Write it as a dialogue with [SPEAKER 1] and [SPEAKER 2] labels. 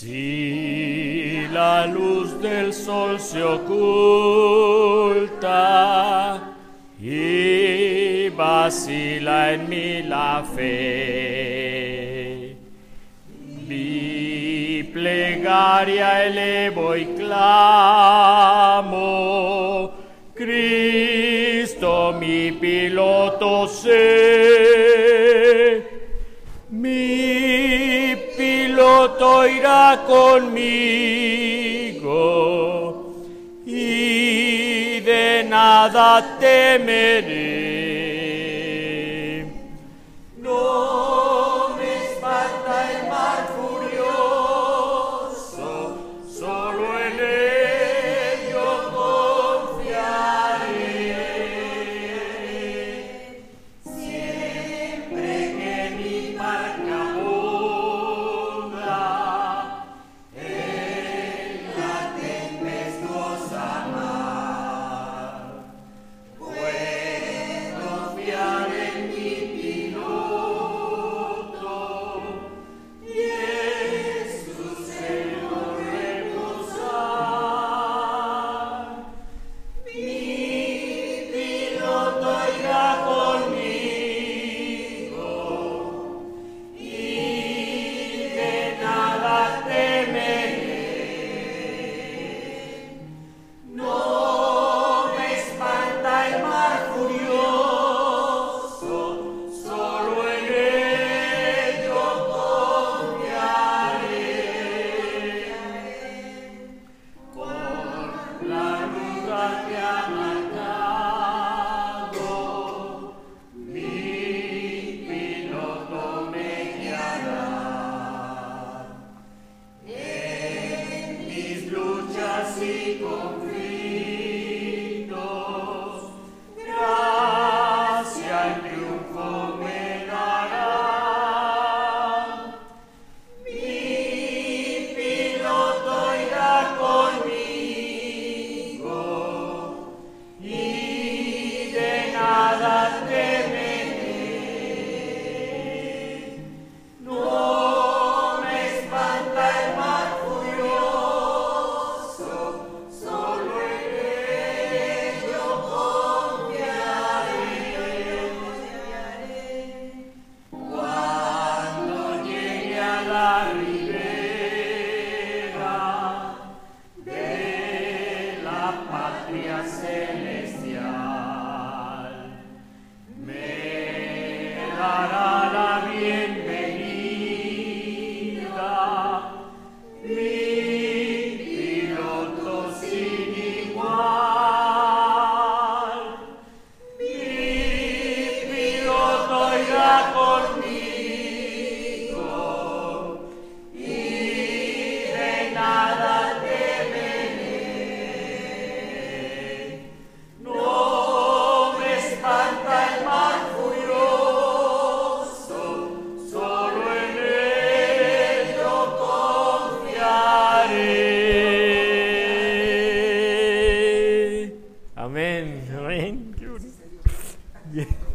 [SPEAKER 1] Si la luz del sol se oculta y vacila en mí la fe, mi plegaria elevo y clamo, Cristo mi piloto sé, mi roto irá conmigo y de nada temeré. Sieg und La libertad de la patria celestial me dará la bienvenida, mi piloto sin igual, miro. Yeah.